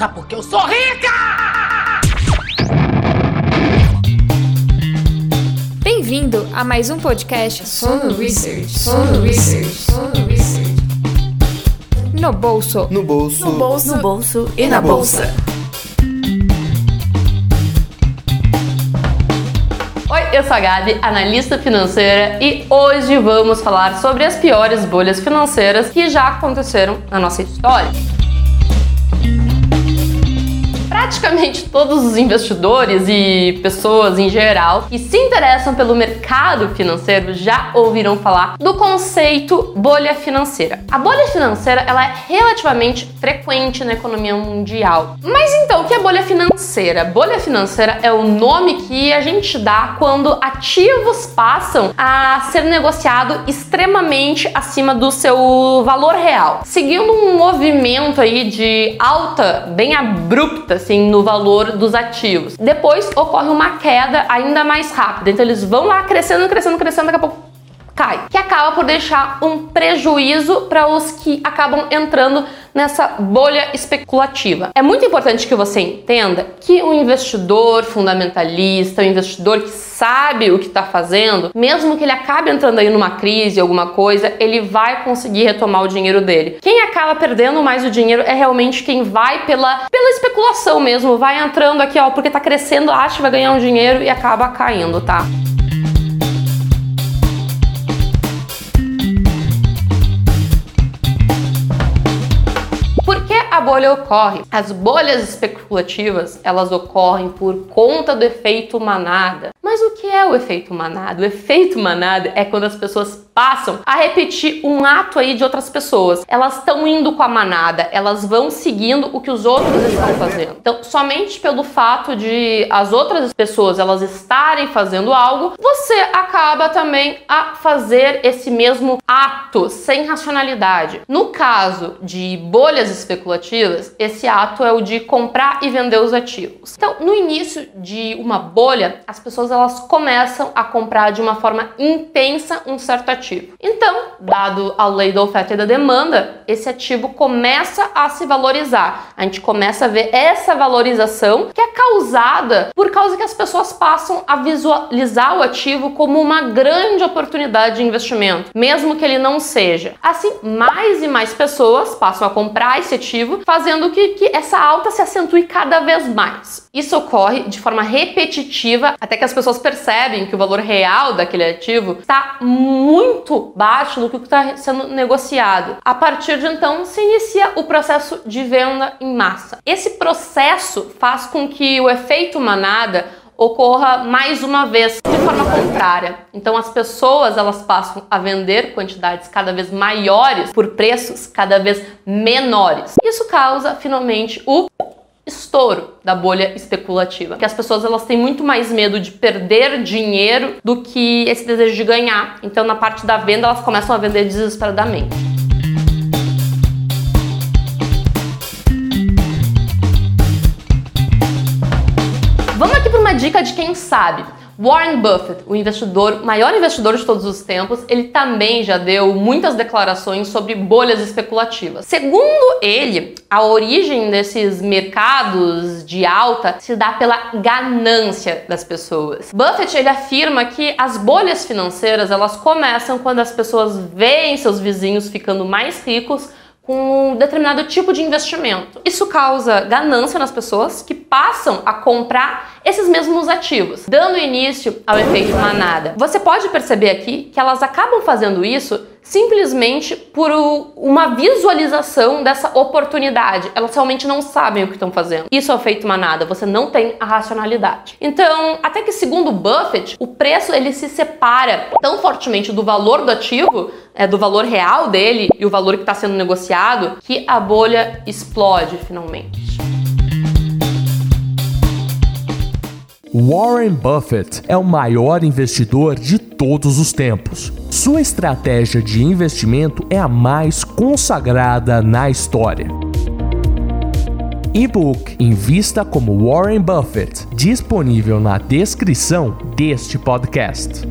Sabe por que eu sou rica? Bem-vindo a mais um podcast Sono Research. Sono Research. Sono Research. No bolso. No bolso. No bolso. No bolso e na bolsa. Oi, eu sou a Gabi, analista financeira, e hoje vamos falar sobre as piores bolhas financeiras que já aconteceram na nossa história. Praticamente todos os investidores e pessoas em geral que se interessam pelo mercado financeiro já ouviram falar do conceito bolha financeira. A bolha financeira ela é relativamente frequente na economia mundial. Mas então, o que é bolha financeira? Bolha financeira é o nome que a gente dá quando ativos passam a ser negociado extremamente acima do seu valor real, seguindo um movimento aí de alta bem abrupta assim no valor dos ativos. Depois ocorre uma queda ainda mais rápida. Então eles vão lá crescendo, crescendo, crescendo, daqui a pouco cai, que acaba por deixar um prejuízo para os que acabam entrando nessa bolha especulativa. É muito importante que você entenda que o investidor fundamentalista, o investidor que sabe o que está fazendo, mesmo que ele acabe entrando aí numa crise, alguma coisa, ele vai conseguir retomar o dinheiro dele. Quem acaba perdendo mais o dinheiro é realmente quem vai pela, pela especulação mesmo, vai entrando aqui, ó, porque tá crescendo, acha que vai ganhar um dinheiro e acaba caindo, tá? Ocorre? As bolhas especulativas, elas ocorrem por conta do efeito manada. Mas o que é o efeito manada? O efeito manada é quando as pessoas passam a repetir um ato aí de outras pessoas. Elas estão indo com a manada, elas vão seguindo o que os outros estão fazendo. Então, somente pelo fato de as outras pessoas elas estarem fazendo algo, você acaba também a fazer esse mesmo ato sem racionalidade. No caso de bolhas especulativas, esse ato é o de comprar e vender os ativos. Então, no início de uma bolha, as pessoas elas começam a comprar de uma forma intensa um certo ativo. Então, dado a lei da oferta e da demanda, esse ativo começa a se valorizar. A gente começa a ver essa valorização que é causada por causa que as pessoas passam a visualizar o ativo como uma grande oportunidade de investimento, mesmo que ele não seja. Assim, mais e mais pessoas passam a comprar esse ativo, fazendo que, que essa alta se acentue cada vez mais. Isso ocorre de forma repetitiva até que as pessoas percebem que o valor real daquele ativo está muito baixo do que está sendo negociado. A partir de então se inicia o processo de venda em massa. Esse processo faz com que o efeito manada ocorra mais uma vez de forma contrária. Então as pessoas elas passam a vender quantidades cada vez maiores por preços cada vez menores. Isso causa finalmente o estouro da bolha especulativa. Que as pessoas elas têm muito mais medo de perder dinheiro do que esse desejo de ganhar. Então na parte da venda elas começam a vender desesperadamente. Vamos aqui para uma dica de quem sabe. Warren Buffett, o investidor, maior investidor de todos os tempos, ele também já deu muitas declarações sobre bolhas especulativas. Segundo ele, a origem desses mercados de alta se dá pela ganância das pessoas. Buffett ele afirma que as bolhas financeiras elas começam quando as pessoas veem seus vizinhos ficando mais ricos com um determinado tipo de investimento. Isso causa ganância nas pessoas que passam a comprar esses mesmos ativos, dando início ao efeito manada. Você pode perceber aqui que elas acabam fazendo isso simplesmente por uma visualização dessa oportunidade. Elas realmente não sabem o que estão fazendo. Isso é o efeito manada, você não tem a racionalidade. Então, até que segundo Buffett, o preço ele se separa tão fortemente do valor do ativo, é, do valor real dele e o valor que está sendo negociado, que a bolha explode finalmente. Warren Buffett é o maior investidor de todos os tempos. Sua estratégia de investimento é a mais consagrada na história. E-book Invista como Warren Buffett, disponível na descrição deste podcast.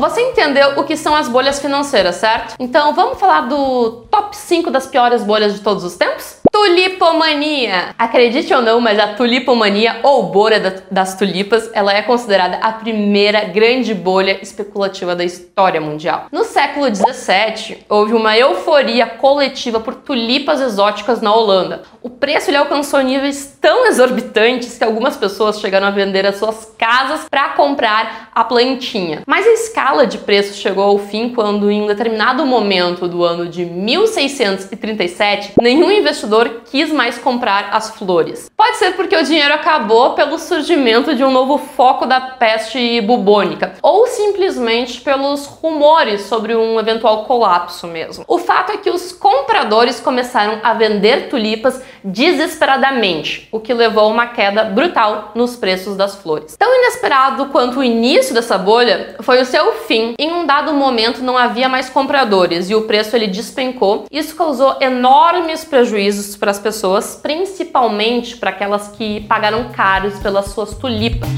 Você entendeu o que são as bolhas financeiras, certo? Então vamos falar do top 5 das piores bolhas de todos os tempos? Tulipomania! Acredite ou não, mas a tulipomania ou bolha das tulipas, ela é considerada a primeira grande bolha especulativa da história mundial. No século 17, houve uma euforia coletiva por tulipas exóticas na Holanda. O preço ele alcançou níveis tão exorbitantes que algumas pessoas chegaram a vender as suas casas para comprar a plantinha. Mas a escala de preço chegou ao fim quando, em um determinado momento do ano de 1637, nenhum investidor quis mais comprar as flores. Pode ser porque o dinheiro acabou pelo surgimento de um novo foco da peste bubônica, ou simplesmente pelos rumores sobre um eventual colapso mesmo. O fato é que os compradores começaram a vender tulipas desesperadamente, o que levou a uma queda brutal nos preços das flores. Tão inesperado quanto o início dessa bolha foi o seu fim. Em um dado momento não havia mais compradores e o preço ele despencou. Isso causou enormes prejuízos para as pessoas, principalmente para aquelas que pagaram caros pelas suas tulipas.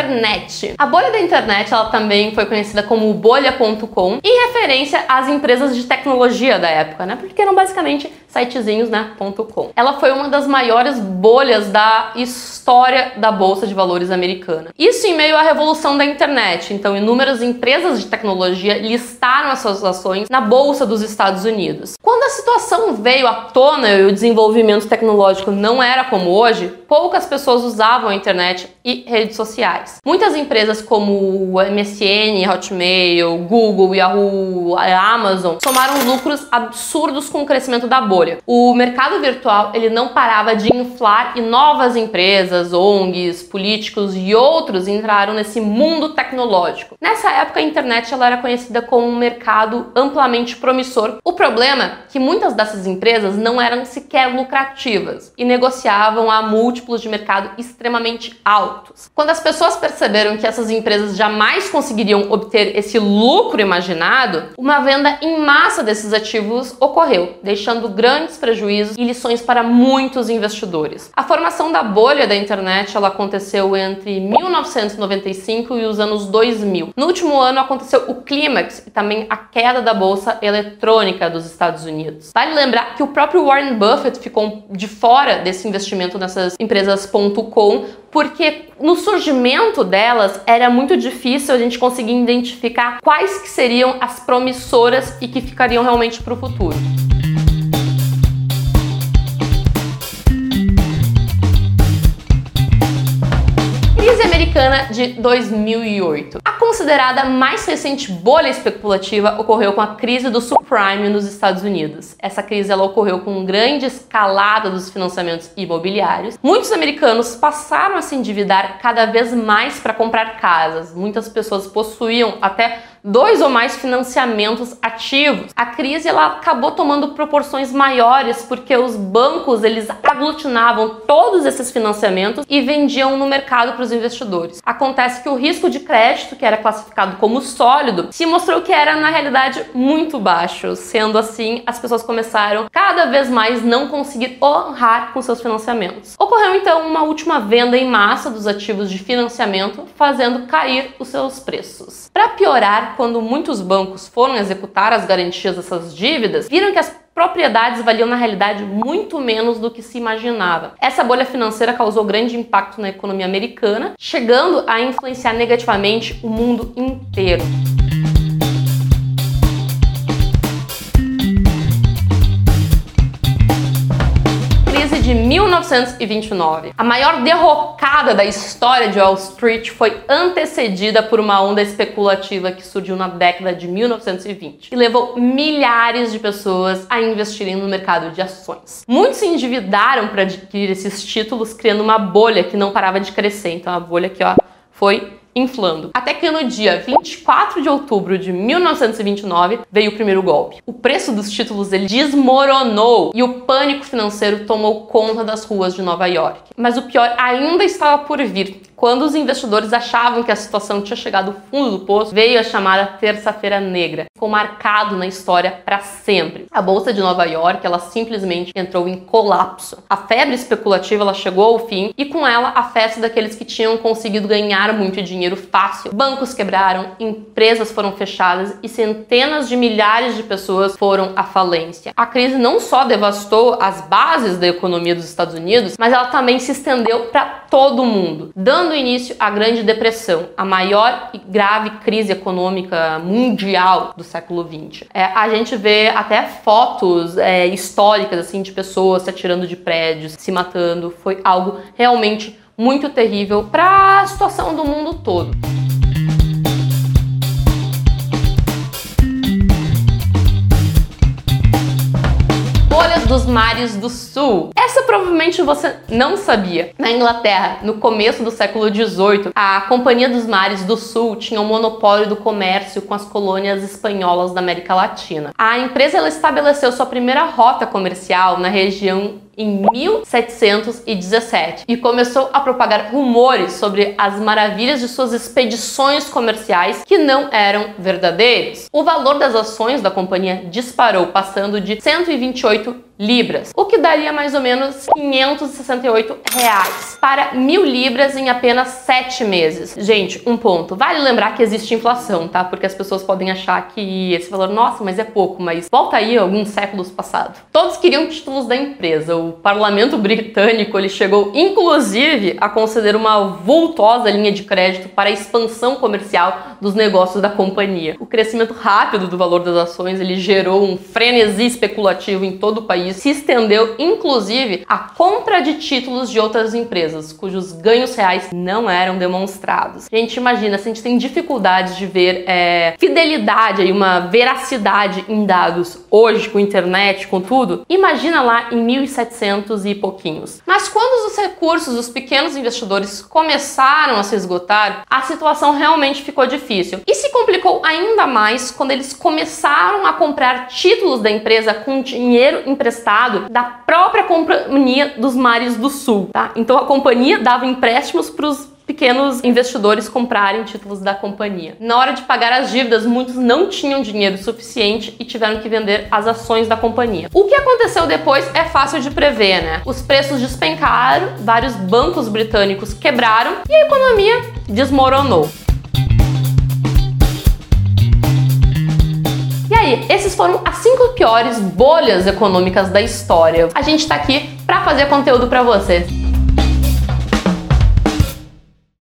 Internet. A bolha da internet ela também foi conhecida como bolha.com em referência às empresas de tecnologia da época, né? Porque eram basicamente sitezinhos, né, .com. Ela foi uma das maiores bolhas da história da bolsa de valores americana. Isso em meio à revolução da internet. Então, inúmeras empresas de tecnologia listaram as suas ações na bolsa dos Estados Unidos. Quando a situação veio à tona e o desenvolvimento tecnológico não era como hoje, poucas pessoas usavam a internet e redes sociais. Muitas empresas como MSN, Hotmail, Google, Yahoo, Amazon somaram lucros absurdos com o crescimento da bolha. O mercado virtual ele não parava de inflar e novas empresas, ONGs, políticos e outros entraram nesse mundo tecnológico. Nessa época a internet ela era conhecida como um mercado amplamente promissor. O problema é que muitas dessas empresas não eram sequer lucrativas e negociavam a múltiplos de mercado extremamente altos. Quando as pessoas perceberam que essas empresas jamais conseguiriam obter esse lucro imaginado, uma venda em massa desses ativos ocorreu, deixando grandes prejuízos e lições para muitos investidores. A formação da bolha da internet ela aconteceu entre 1995 e os anos 2000. No último ano aconteceu o clímax e também a queda da bolsa eletrônica dos Estados Unidos. Vale lembrar que o próprio Warren Buffett ficou de fora desse investimento nessas empresas.com porque no surgimento delas era muito difícil a gente conseguir identificar quais que seriam as promissoras e que ficariam realmente para o futuro. Americana de 2008. A considerada mais recente bolha especulativa ocorreu com a crise do subprime nos Estados Unidos. Essa crise ela ocorreu com grande escalada dos financiamentos imobiliários. Muitos americanos passaram a se endividar cada vez mais para comprar casas. Muitas pessoas possuíam até dois ou mais financiamentos ativos. A crise ela acabou tomando proporções maiores porque os bancos eles aglutinavam todos esses financiamentos e vendiam no mercado para os investidores. Acontece que o risco de crédito, que era classificado como sólido, se mostrou que era na realidade muito baixo. Sendo assim, as pessoas começaram cada vez mais não conseguir honrar com seus financiamentos. Ocorreu então uma última venda em massa dos ativos de financiamento, fazendo cair os seus preços. Para piorar, quando muitos bancos foram executar as garantias dessas dívidas, viram que as propriedades valiam na realidade muito menos do que se imaginava. Essa bolha financeira causou grande impacto na economia americana, chegando a influenciar negativamente o mundo inteiro. De 1929. A maior derrocada da história de Wall Street foi antecedida por uma onda especulativa que surgiu na década de 1920 e levou milhares de pessoas a investirem no mercado de ações. Muitos se endividaram para adquirir esses títulos, criando uma bolha que não parava de crescer. Então a bolha que ó, foi inflando. Até que no dia 24 de outubro de 1929 veio o primeiro golpe. O preço dos títulos ele desmoronou e o pânico financeiro tomou conta das ruas de Nova York. Mas o pior ainda estava por vir Quando os investidores achavam que a situação tinha chegado ao fundo do poço, veio a chamada Terça-feira Negra. Ficou marcado na história para sempre. A bolsa de Nova York, ela simplesmente entrou em colapso. A febre especulativa ela chegou ao fim e com ela a festa daqueles que tinham conseguido ganhar muito dinheiro fácil. Bancos quebraram, empresas foram fechadas e centenas de milhares de pessoas foram à falência. A crise não só devastou as bases da economia dos Estados Unidos, mas ela também se estendeu para todo mundo, dando início à Grande Depressão, a maior e grave crise econômica mundial do século XX. É, a gente vê até fotos é, históricas assim de pessoas se atirando de prédios, se matando. Foi algo realmente muito terrível para a situação do mundo todo. Dos mares do sul. Essa provavelmente você não sabia. Na Inglaterra, no começo do século XVIII, a Companhia dos Mares do Sul tinha o um monopólio do comércio com as colônias espanholas da América Latina. A empresa estabeleceu sua primeira rota comercial na região em 1717 e começou a propagar rumores sobre as maravilhas de suas expedições comerciais que não eram verdadeiros. O valor das ações da companhia disparou, passando de 128 libras, o que daria mais ou menos 568 reais para mil libras em apenas sete meses. Gente, um ponto. Vale lembrar que existe inflação, tá? Porque as pessoas podem achar que esse valor, nossa, mas é pouco, mas volta aí alguns séculos passados. Todos queriam títulos da empresa. O parlamento britânico ele chegou, inclusive, a conceder uma vultosa linha de crédito para a expansão comercial dos negócios da companhia. O crescimento rápido do valor das ações ele gerou um frenesi especulativo em todo o país se estendeu inclusive à compra de títulos de outras empresas, cujos ganhos reais não eram demonstrados. A gente imagina, se a gente tem dificuldades de ver é, fidelidade e uma veracidade em dados hoje com internet, com tudo, imagina lá em 1700 e pouquinhos. Mas quando os recursos dos pequenos investidores começaram a se esgotar, a situação realmente ficou difícil. E se complicou ainda mais quando eles começaram a comprar títulos da empresa com dinheiro emprestado emprestado da própria companhia dos mares do sul, tá? Então a companhia dava empréstimos para os pequenos investidores comprarem títulos da companhia. Na hora de pagar as dívidas, muitos não tinham dinheiro suficiente e tiveram que vender as ações da companhia. O que aconteceu depois é fácil de prever, né? Os preços despencaram, vários bancos britânicos quebraram e a economia desmoronou. aí, esses foram as cinco piores bolhas econômicas da história. A gente tá aqui para fazer conteúdo para vocês.